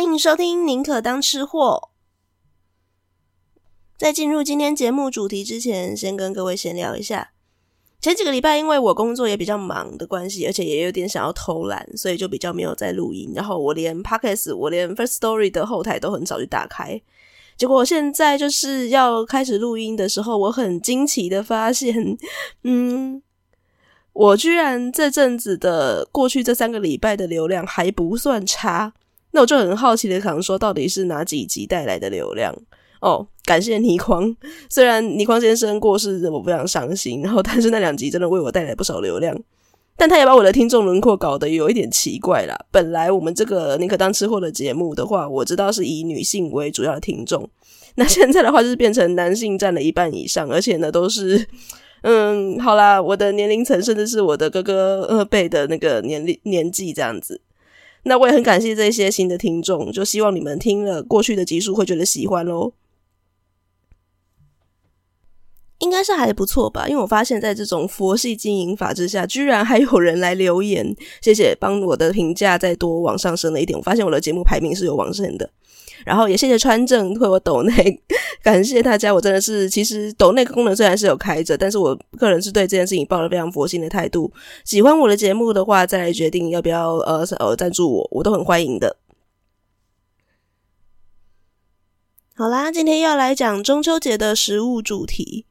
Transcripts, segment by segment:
欢迎收听《宁可当吃货》。在进入今天节目主题之前，先跟各位闲聊一下。前几个礼拜，因为我工作也比较忙的关系，而且也有点想要偷懒，所以就比较没有在录音。然后我连 Podcast，我连 First Story 的后台都很少去打开。结果现在就是要开始录音的时候，我很惊奇的发现，嗯，我居然这阵子的过去这三个礼拜的流量还不算差。那我就很好奇的想说，到底是哪几集带来的流量？哦，感谢倪匡。虽然倪匡先生过世，我非常伤心。然后，但是那两集真的为我带来不少流量。但他也把我的听众轮廓搞得有一点奇怪啦。本来我们这个宁可当吃货的节目的话，我知道是以女性为主要的听众。那现在的话，就是变成男性占了一半以上，而且呢，都是嗯，好啦，我的年龄层甚至是我的哥哥二辈的那个年龄年纪这样子。那我也很感谢这些新的听众，就希望你们听了过去的集数会觉得喜欢喽。应该是还不错吧，因为我发现在这种佛系经营法之下，居然还有人来留言，谢谢，帮我的评价再多往上升了一点。我发现我的节目排名是有往上的。然后也谢谢川正为我抖内，感谢大家。我真的是，其实抖内功能虽然是有开着，但是我个人是对这件事情抱了非常佛心的态度。喜欢我的节目的话，再来决定要不要呃呃赞助我，我都很欢迎的。好啦，今天要来讲中秋节的食物主题。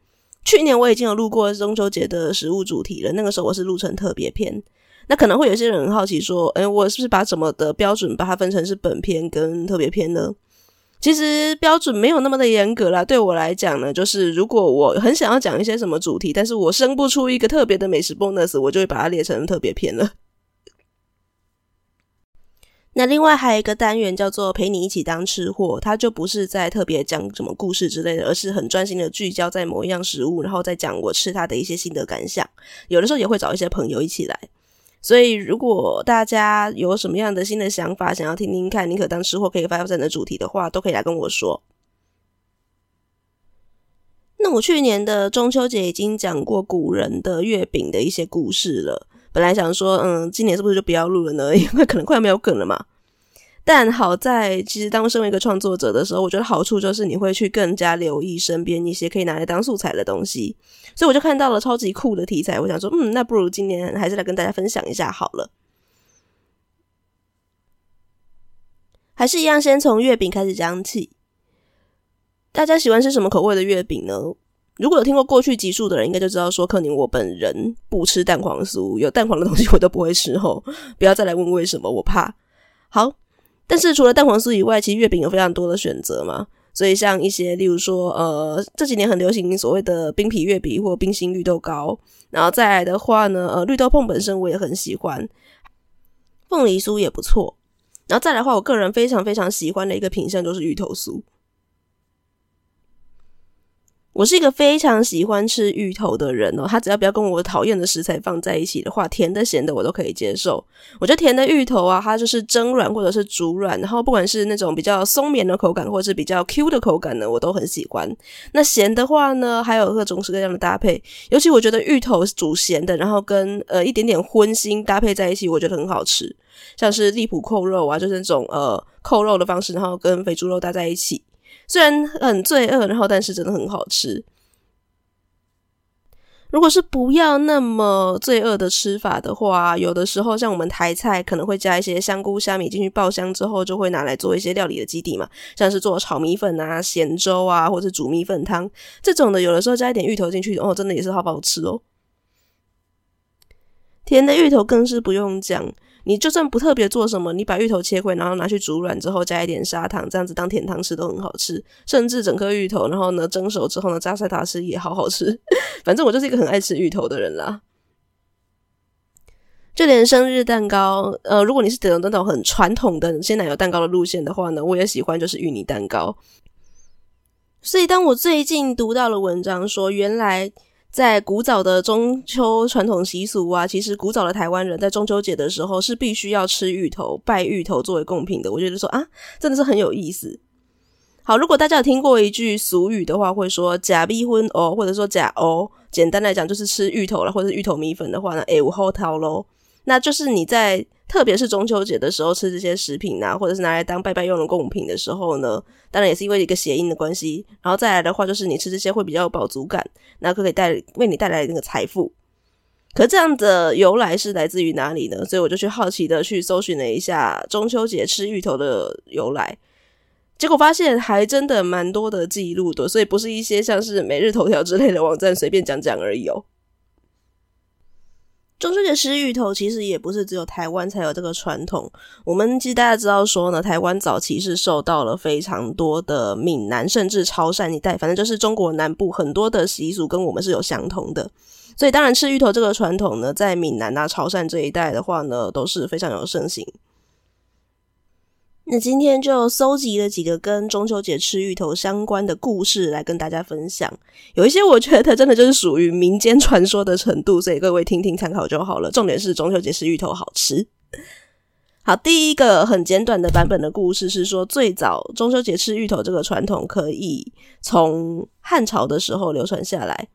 去年我已经有录过中秋节的食物主题了，那个时候我是录成特别篇。那可能会有些人很好奇说，诶，我是不是把什么的标准把它分成是本片跟特别篇呢？其实标准没有那么的严格啦。对我来讲呢，就是如果我很想要讲一些什么主题，但是我生不出一个特别的美食 bonus，我就会把它列成特别篇了。那另外还有一个单元叫做陪你一起当吃货，它就不是在特别讲什么故事之类的，而是很专心的聚焦在某一样食物，然后再讲我吃它的一些心得感想。有的时候也会找一些朋友一起来。所以，如果大家有什么样的新的想法，想要听听看，宁可当吃货可以发展的主题的话，都可以来跟我说。那我去年的中秋节已经讲过古人的月饼的一些故事了，本来想说，嗯，今年是不是就不要录了呢？因为可能快要没有梗了嘛。但好在，其实当身为一个创作者的时候，我觉得好处就是你会去更加留意身边一些可以拿来当素材的东西，所以我就看到了超级酷的题材，我想说，嗯，那不如今年还是来跟大家分享一下好了。还是一样，先从月饼开始讲起。大家喜欢吃什么口味的月饼呢？如果有听过过去集数的人，应该就知道说，克宁我本人不吃蛋黄酥，有蛋黄的东西我都不会吃哦。不要再来问为什么，我怕。好。但是除了蛋黄酥以外，其实月饼有非常多的选择嘛。所以像一些，例如说，呃，这几年很流行所谓的冰皮月饼或冰心绿豆糕。然后再来的话呢，呃，绿豆椪本身我也很喜欢，凤梨酥也不错。然后再来的话，我个人非常非常喜欢的一个品相就是芋头酥。我是一个非常喜欢吃芋头的人哦，他只要不要跟我讨厌的食材放在一起的话，甜的、咸的我都可以接受。我觉得甜的芋头啊，它就是蒸软或者是煮软，然后不管是那种比较松绵的口感，或者是比较 Q 的口感呢，我都很喜欢。那咸的话呢，还有各种各样的搭配，尤其我觉得芋头煮咸的，然后跟呃一点点荤腥搭配在一起，我觉得很好吃。像是荔浦扣肉啊，就是那种呃扣肉的方式，然后跟肥猪肉搭在一起。虽然很罪恶，然后但是真的很好吃。如果是不要那么罪恶的吃法的话，有的时候像我们台菜可能会加一些香菇、虾米进去爆香之后，就会拿来做一些料理的基底嘛，像是做炒米粉啊、咸粥啊，或者煮米粉汤这种的。有的时候加一点芋头进去，哦，真的也是好好吃哦。甜的芋头更是不用讲。你就算不特别做什么，你把芋头切块，然后拿去煮软之后，加一点砂糖，这样子当甜汤吃都很好吃。甚至整颗芋头，然后呢蒸熟之后呢，榨菜塔吃也好好吃。反正我就是一个很爱吃芋头的人啦。就连生日蛋糕，呃，如果你是点那种很传统的鲜奶油蛋糕的路线的话呢，我也喜欢就是芋泥蛋糕。所以当我最近读到了文章说，原来。在古早的中秋传统习俗啊，其实古早的台湾人在中秋节的时候是必须要吃芋头、拜芋头作为贡品的。我觉得说啊，真的是很有意思。好，如果大家有听过一句俗语的话，会说“假逼婚哦”或者说“假哦”，简单来讲就是吃芋头了，或者是芋头米粉的话呢，哎，我后头喽，那就是你在特别是中秋节的时候吃这些食品啊，或者是拿来当拜拜用的贡品的时候呢，当然也是因为一个谐音的关系。然后再来的话，就是你吃这些会比较有饱足感，那可以带为你带来那个财富。可这样的由来是来自于哪里呢？所以我就去好奇的去搜寻了一下中秋节吃芋头的由来。结果发现还真的蛮多的记录的，所以不是一些像是每日头条之类的网站随便讲讲而已哦。中秋节吃芋头其实也不是只有台湾才有这个传统，我们其实大家知道说呢，台湾早期是受到了非常多的闽南甚至潮汕一带，反正就是中国南部很多的习俗跟我们是有相同的，所以当然吃芋头这个传统呢，在闽南啊、潮汕这一带的话呢，都是非常有盛行。那今天就搜集了几个跟中秋节吃芋头相关的故事来跟大家分享，有一些我觉得它真的就是属于民间传说的程度，所以各位听听参考就好了。重点是中秋节吃芋头好吃。好，第一个很简短的版本的故事是说，最早中秋节吃芋头这个传统可以从汉朝的时候流传下来。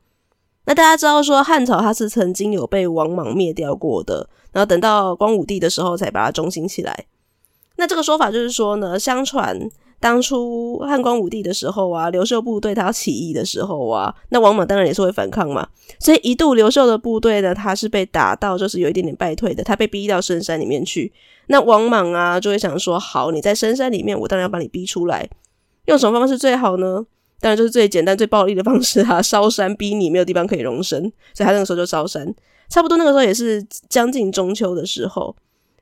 那大家知道说汉朝它是曾经有被王莽灭掉过的，然后等到光武帝的时候才把它中兴起来。那这个说法就是说呢，相传当初汉光武帝的时候啊，刘秀部队他起义的时候啊，那王莽当然也是会反抗嘛，所以一度刘秀的部队呢，他是被打到就是有一点点败退的，他被逼到深山里面去。那王莽啊就会想说，好，你在深山里面，我当然要把你逼出来，用什么方式最好呢？当然就是最简单、最暴力的方式啊，烧山逼你没有地方可以容身，所以他那个时候就烧山。差不多那个时候也是将近中秋的时候。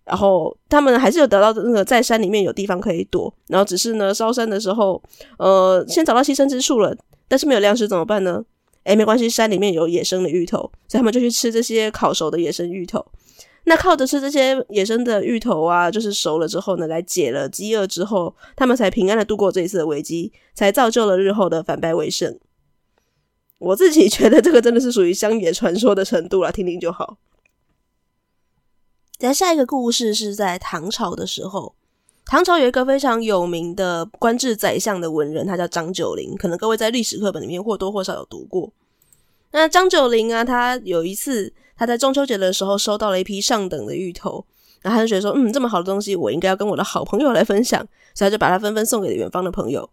然后他们还是有得到那个在山里面有地方可以躲，然后只是呢烧山的时候，呃，先找到栖身之处了，但是没有粮食怎么办呢？诶，没关系，山里面有野生的芋头，所以他们就去吃这些烤熟的野生芋头。那靠着吃这些野生的芋头啊，就是熟了之后呢，来解了饥饿之后，他们才平安的度过这一次的危机，才造就了日后的反败为胜。我自己觉得这个真的是属于乡野传说的程度啦，听听就好。在下一个故事是在唐朝的时候，唐朝有一个非常有名的官至宰相的文人，他叫张九龄，可能各位在历史课本里面或多或少有读过。那张九龄啊，他有一次他在中秋节的时候收到了一批上等的芋头，然后他就觉得说，嗯，这么好的东西，我应该要跟我的好朋友来分享，所以他就把它纷纷送给了远方的朋友。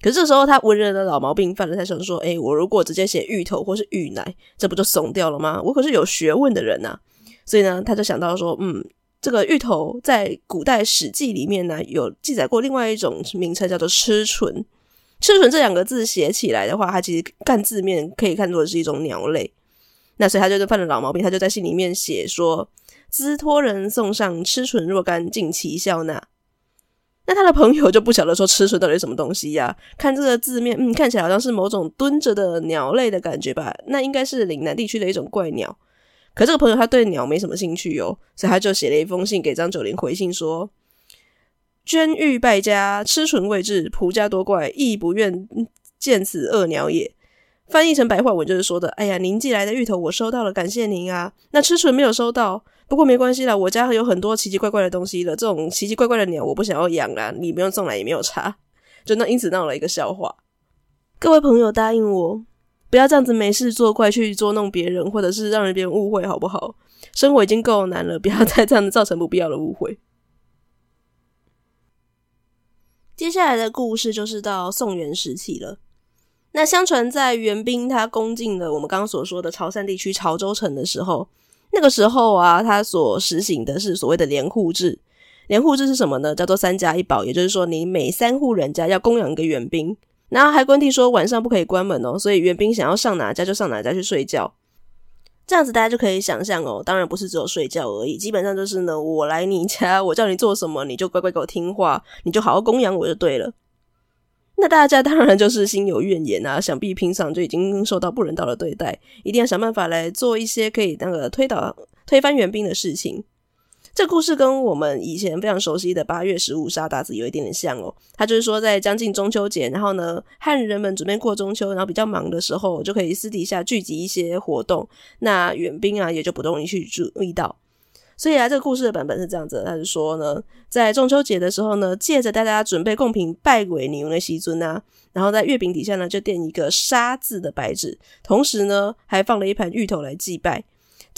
可是这时候他文人的老毛病犯了，他想说，诶，我如果直接写芋头或是芋奶，这不就怂掉了吗？我可是有学问的人呐、啊。所以呢，他就想到说，嗯，这个芋头在古代《史记》里面呢有记载过另外一种名称，叫做螭蝉。螭蝉这两个字写起来的话，它其实看字面可以看作是一种鸟类。那所以他就犯了老毛病，他就在信里面写说：“兹托人送上螭蝉若干，尽其笑纳。”那他的朋友就不晓得说螭蝉到底什么东西呀、看这个字面，嗯，看起来好像是某种蹲着的鸟类的感觉吧？那应该是岭南地区的一种怪鸟。可这个朋友他对鸟没什么兴趣哦，所以他就写了一封信给张九龄回信说：“捐玉败家，螭蝉未至，仆家多怪，亦不愿见此恶鸟也。”翻译成白话文就是说的：“哎呀，您寄来的芋头我收到了，感谢您啊。那螭蝉没有收到，不过没关系啦，我家有很多奇奇怪怪的东西了，这种奇奇怪怪的鸟我不想要养啦，你不用送来也没有差。”就那因此闹了一个笑话。各位朋友答应我。不要这样子没事做怪去捉弄别人，或者是让人别人误会，好不好？生活已经够难了，不要再这样子造成不必要的误会。接下来的故事就是到宋元时期了。那相传在元兵他攻进了我们刚刚所说的潮汕地区潮州城的时候，那个时候啊，他所实行的是所谓的连户制。连户制是什么呢？叫做三家一保，也就是说，你每三户人家要供养一个元兵。然后还规定说晚上不可以关门哦，所以援兵想要上哪家就上哪家去睡觉，这样子大家就可以想象哦。当然不是只有睡觉而已，基本上就是呢，我来你家，我叫你做什么，你就乖乖给我听话，你就好好供养我就对了。那大家当然就是心有怨言啊，想必平常就已经受到不人道的对待，一定要想办法来做一些可以那个推倒、推翻援兵的事情。这故事跟我们以前非常熟悉的八月十五杀韃子有一点点像哦。他就是说，在将近中秋节，然后呢，汉人们准备过中秋，然后比较忙的时候，就可以私底下聚集一些活动，那远兵啊也就不容易去注意到。所以啊，这个故事的版本是这样子，他是说呢，在中秋节的时候呢，借着大家准备贡品拜鬼牛的时阵啊，然后在月饼底下呢就垫一个杀字的白纸，同时呢还放了一盘芋头来祭拜。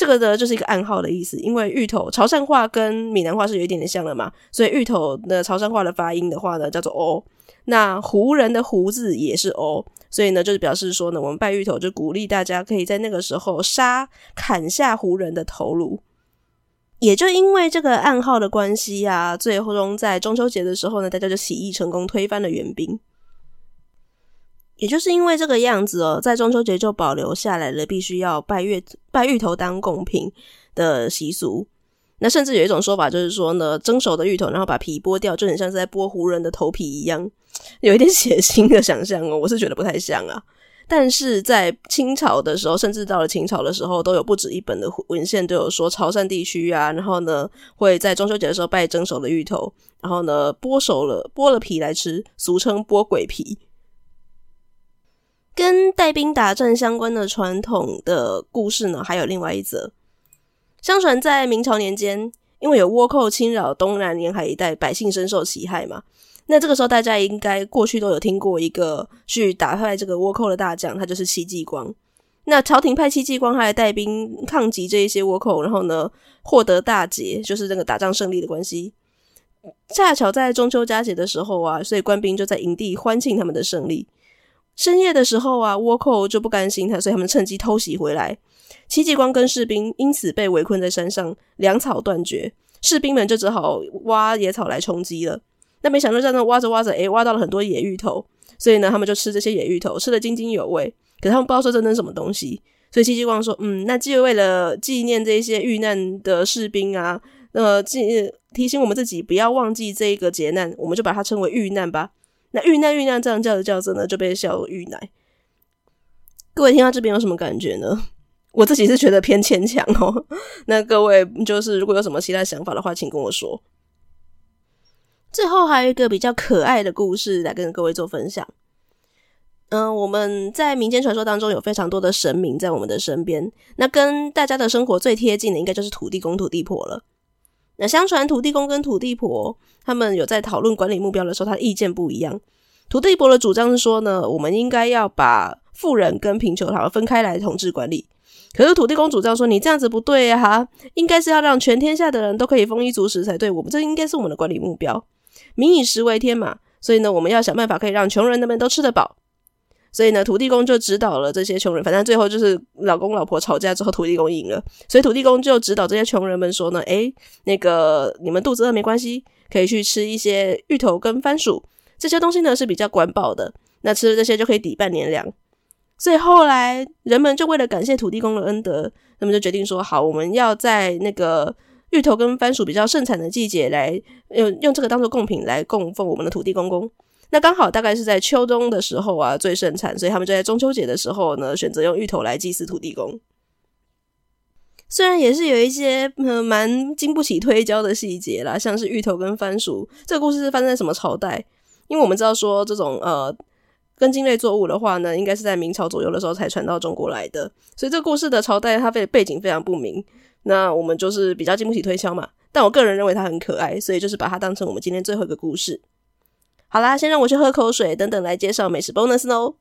这个呢就是一个暗号的意思，因为芋头潮汕话跟闽南话是有一点点像的嘛，所以芋头的潮汕话的发音的话呢叫做“哦”，那胡人的“胡”字也是“哦”，所以呢就是表示说呢，我们拜芋头就鼓励大家可以在那个时候杀砍下胡人的头颅。也就因为这个暗号的关系啊，最终在中秋节的时候呢，大家就起义成功，推翻了元兵。也就是因为这个样子哦，在中秋节就保留下来了，必须要拜月拜芋头当贡品的习俗。那甚至有一种说法，就是说呢，蒸熟的芋头，然后把皮剥掉，就很像是在剥胡人的头皮一样，有一点血腥的想象哦。我是觉得不太像啊。但是在清朝的时候，甚至到了清朝的时候，都有不止一本的文献都有说，潮汕地区啊，然后呢会在中秋节的时候拜蒸熟的芋头，然后呢剥熟了剥了皮来吃，俗称剥鬼皮。跟带兵打仗相关的传统的故事呢，还有另外一则。相传在明朝年间，因为有倭寇侵扰东南沿海一带，百姓深受其害嘛。那这个时候，大家应该过去都有听过一个去打败这个倭寇的大将，他就是戚继光。那朝廷派戚继光他来带兵抗击这一些倭寇，然后呢获得大捷，就是那个打仗胜利的关系。恰巧在中秋佳节的时候啊，所以官兵就在营地欢庆他们的胜利。深夜的时候啊，倭寇就不甘心他，所以他们趁机偷袭回来。戚继光跟士兵因此被围困在山上，粮草断绝，士兵们就只好挖野草来充饥了。那没想到在那挖着挖着，诶，挖到了很多野芋头，所以呢，他们就吃这些野芋头，吃得津津有味。可他们不知道说这是什么东西，所以戚继光说：“嗯，那既为了纪念这些遇难的士兵啊，呃，记提醒我们自己不要忘记这个劫难，我们就把它称为遇难吧。那遇难遇难这样叫着叫着呢，就被笑遇奶。各位听到这边有什么感觉呢？我自己是觉得偏牵强哦。那各位就是如果有什么其他想法的话，请跟我说。”最后还有一个比较可爱的故事来跟各位做分享。嗯、我们在民间传说当中有非常多的神明在我们的身边，那跟大家的生活最贴近的应该就是土地公、土地婆了。那相传土地公跟土地婆他们有在讨论管理目标的时候，他的意见不一样。土地婆的主张是说呢，我们应该要把富人跟贫穷好分开来统治管理。可是土地公主张说，你这样子不对呀、啊，应该是要让全天下的人都可以丰衣足食才对。我们这应该是我们的管理目标。民以食为天嘛，所以呢，我们要想办法可以让穷人那边都吃得饱。所以呢，土地公就指导了这些穷人，反正最后就是老公老婆吵架之后，土地公赢了。所以土地公就指导这些穷人们说呢，诶，那个你们肚子饿没关系，可以去吃一些芋头跟番薯这些东西呢是比较管饱的。那吃了这些就可以抵半年粮。所以后来人们就为了感谢土地公的恩德，他们就决定说，好，我们要在那个。芋头跟番薯比较盛产的季节，来用用这个当做贡品来供奉我们的土地公公。那刚好大概是在秋冬的时候啊，最盛产，所以他们就在中秋节的时候呢，选择用芋头来祭祀土地公。虽然也是有一些呃蛮经不起推敲的细节啦，像是芋头跟番薯这个故事是发生在什么朝代？因为我们知道说这种呃根茎类作物的话呢，应该是在明朝左右的时候才传到中国来的，所以这个故事的朝代它背背景非常不明。那我们就是比较经不起推敲嘛，但我个人认为它很可爱，所以就是把它当成我们今天最后一个故事。好啦，先让我去喝口水，等等来介绍美食 bonus 哦。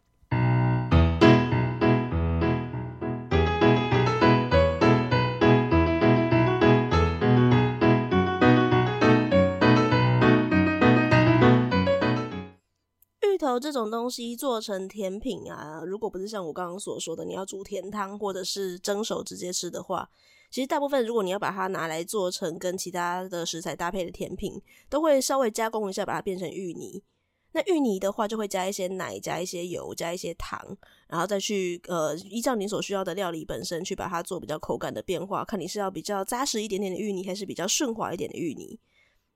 芋头这种东西做成甜品啊，如果不是像我刚刚所说的，你要煮甜汤或者是蒸熟直接吃的话。其实大部分，如果你要把它拿来做成跟其他的食材搭配的甜品，都会稍微加工一下，把它变成芋泥。那芋泥的话，就会加一些奶，加一些油，加一些糖，然后再去呃，依照你所需要的料理本身去把它做比较口感的变化。看你是要比较扎实一点点的芋泥，还是比较顺滑一点的芋泥。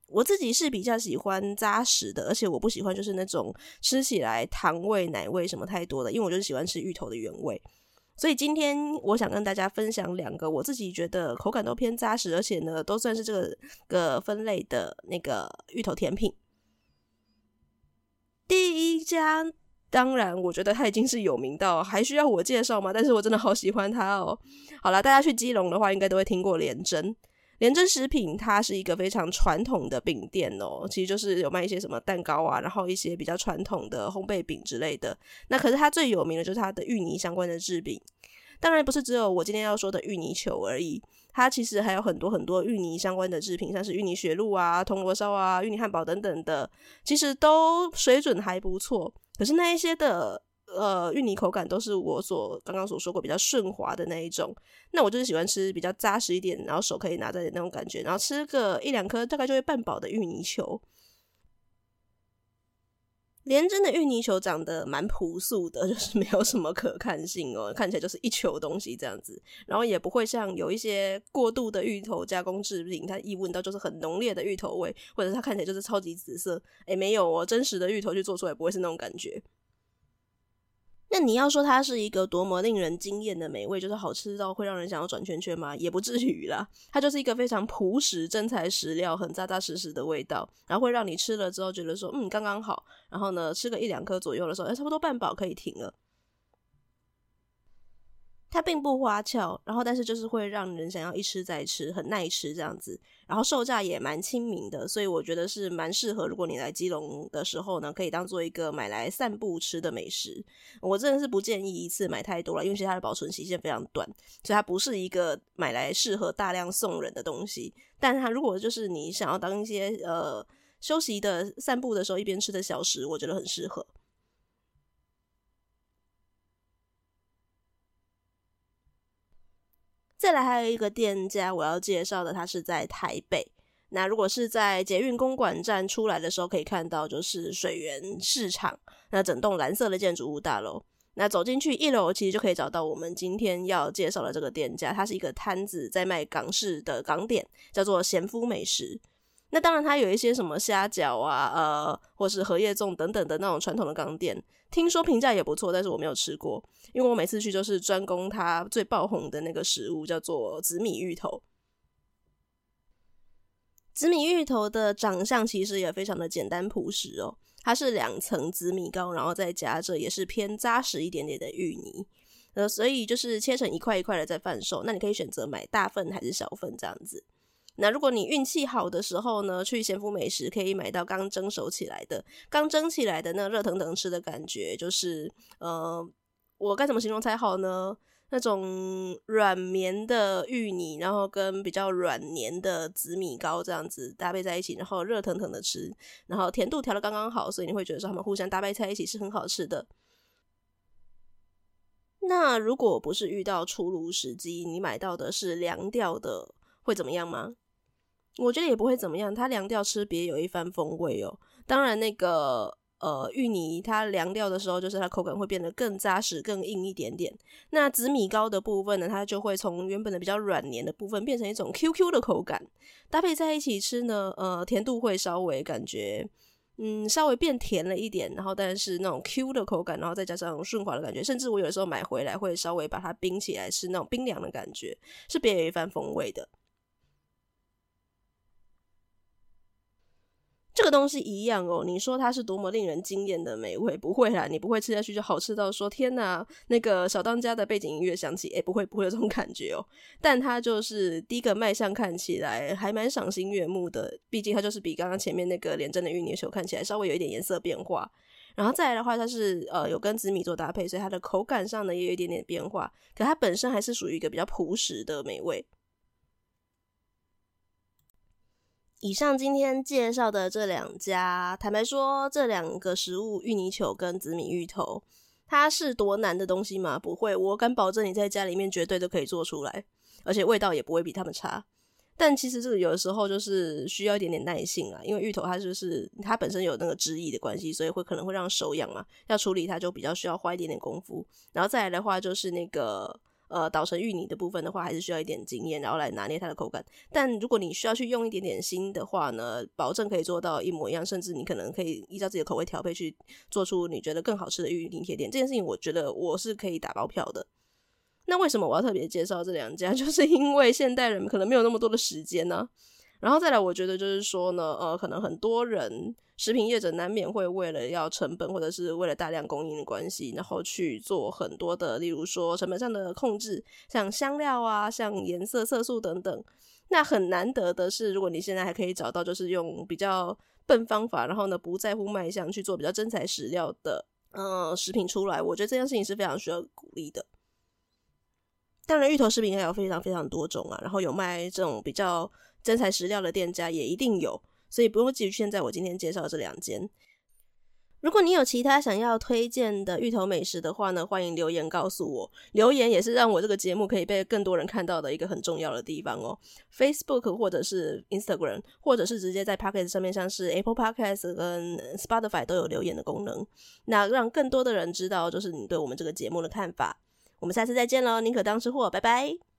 我自己是比较喜欢扎实的，而且我不喜欢就是那种吃起来糖味、奶味什么太多的，因为我就喜欢吃芋头的原味。所以今天我想跟大家分享两个我自己觉得口感都偏扎实，而且呢都算是这个个分类的那个芋头甜品。第一家，当然我觉得它已经是有名到还需要我介绍吗？但是我真的好喜欢它哦。好啦，大家去基隆的话，应该都会听过连珍。廉珍食品，它是一个非常传统的饼店哦，其实就是有卖一些什么蛋糕啊，然后一些比较传统的烘焙饼之类的。那可是它最有名的就是它的芋泥相关的制饼。当然不是只有我今天要说的芋泥球而已，它其实还有很多很多芋泥相关的制品，像是芋泥雪露啊、铜锣烧啊、芋泥汉堡等等的，其实都水准还不错。可是那一些的呃芋泥口感都是我所刚刚所说过比较顺滑的那一种，那我就是喜欢吃比较扎实一点，然后手可以拿在的那种感觉，然后吃个一两颗大概就会半饱的芋泥球。连真的芋泥球长得蛮朴素的，就是没有什么可看性哦，看起来就是一球东西这样子，然后也不会像有一些过度的芋头加工制品，它一闻到就是很浓烈的芋头味，或者它看起来就是超级紫色，诶，没有哦，真实的芋头去做出来不会是那种感觉。那你要说它是一个多么令人惊艳的美味，就是好吃到会让人想要转圈圈吗？也不至于啦，它就是一个非常朴实、真材实料、很扎扎实实的味道，然后会让你吃了之后觉得说，嗯，刚刚好。然后呢，吃个一两颗左右的时候，哎，差不多半饱可以停了。它并不花俏，然后但是就是会让人想要一吃再吃，很耐吃这样子。然后售价也蛮亲民的，所以我觉得是蛮适合。如果你来基隆的时候呢，可以当做一个买来散步吃的美食。我真的是不建议一次买太多了，因为其实它的保存期限非常短，所以它不是一个买来适合大量送人的东西。但它如果就是你想要当一些呃休息的散步的时候一边吃的小食，我觉得很适合。再来还有一个店家我要介绍的，它是在台北。那如果是在捷运公馆站出来的时候，可以看到就是水源市场，那整栋蓝色的建筑物大楼。那走进去一楼，其实就可以找到我们今天要介绍的这个店家，它是一个摊子在卖港式的港点，叫做咸夫美食。那当然，它有一些什么虾饺啊，呃，或是荷叶粽等等的那种传统的港点，听说评价也不错，但是我没有吃过，因为我每次去就是专攻它最爆红的那个食物，叫做紫米芋头。紫米芋头的长相其实也非常的简单朴实哦，它是两层紫米糕，然后再夹着也是偏扎实一点点的芋泥，呃，所以就是切成一块一块的在贩售，那你可以选择买大份还是小份这样子。那如果你运气好的时候呢，去贤福美食可以买到刚蒸熟起来的，刚蒸起来的那热腾腾吃的感觉，就是呃，我该怎么形容才好呢？那种软绵的芋泥，然后跟比较软黏的紫米糕这样子搭配在一起，然后热腾腾的吃，然后甜度调的刚刚好，所以你会觉得说他们互相搭配在一起是很好吃的。那如果不是遇到出炉时机，你买到的是凉掉的，会怎么样吗？我觉得也不会怎么样，它凉掉吃别有一番风味哦。当然，那个呃芋泥它凉掉的时候，就是它口感会变得更扎实、更硬一点点。那紫米糕的部分呢，它就会从原本的比较软黏的部分变成一种 QQ 的口感，搭配在一起吃呢，呃，甜度会稍微感觉嗯稍微变甜了一点，然后但是那种 Q 的口感，然后再加上顺滑的感觉，甚至我有时候买回来会稍微把它冰起来吃，那种冰凉的感觉是别有一番风味的。这个东西一样哦，你说它是多么令人惊艳的美味，不会啦，你不会吃下去就好吃到说天哪，那个小当家的背景音乐响起，诶，不会不会有这种感觉哦。但它就是第一个卖相看起来还蛮赏心悦目的，毕竟它就是比刚刚前面那个连真的芋泥球看起来稍微有一点颜色变化，然后再来的话，它是呃有跟紫米做搭配，所以它的口感上呢也有一点点变化，可它本身还是属于一个比较朴实的美味。以上今天介绍的这两家，坦白说，这两个食物芋泥球跟紫米芋头，它是多难的东西吗？不会，我敢保证你在家里面绝对都可以做出来，而且味道也不会比他们差。但其实这个有的时候就是需要一点点耐性啊，因为芋头它就是它本身有那个汁液的关系，所以会可能会让手痒嘛，要处理它就比较需要花一点点功夫。然后再来的话就是那个。呃，捣成芋泥的部分的话，还是需要一点经验，然后来拿捏它的口感。但如果你需要去用一点点心的话呢，保证可以做到一模一样，甚至你可能可以依照自己的口味调配去做出你觉得更好吃的芋泥甜点。这件事情，我觉得我是可以打包票的。那为什么我要特别介绍这两家？就是因为现代人可能没有那么多的时间呢、然后再来，我觉得就是说呢，呃，可能很多人食品业者难免会为了要成本，或者是为了大量供应的关系，然后去做很多的，例如说成本上的控制，像香料啊，像颜色、色素等等。那很难得的是，如果你现在还可以找到，就是用比较笨方法，然后呢不在乎卖相去做比较真材实料的，呃，食品出来，我觉得这件事情是非常需要鼓励的。当然，芋头食品还有非常非常多种啊，然后有卖这种比较真材实料的店家也一定有，所以不用急于现在我今天介绍这两间。如果你有其他想要推荐的芋头美食的话呢，欢迎留言告诉我。留言也是让我这个节目可以被更多人看到的一个很重要的地方哦。Facebook 或者是 Instagram，或者是直接在 Podcast 上面，像是 Apple Podcast 跟 Spotify 都有留言的功能，那让更多的人知道就是你对我们这个节目的看法。我们下次再见喽，宁可当吃货，拜拜。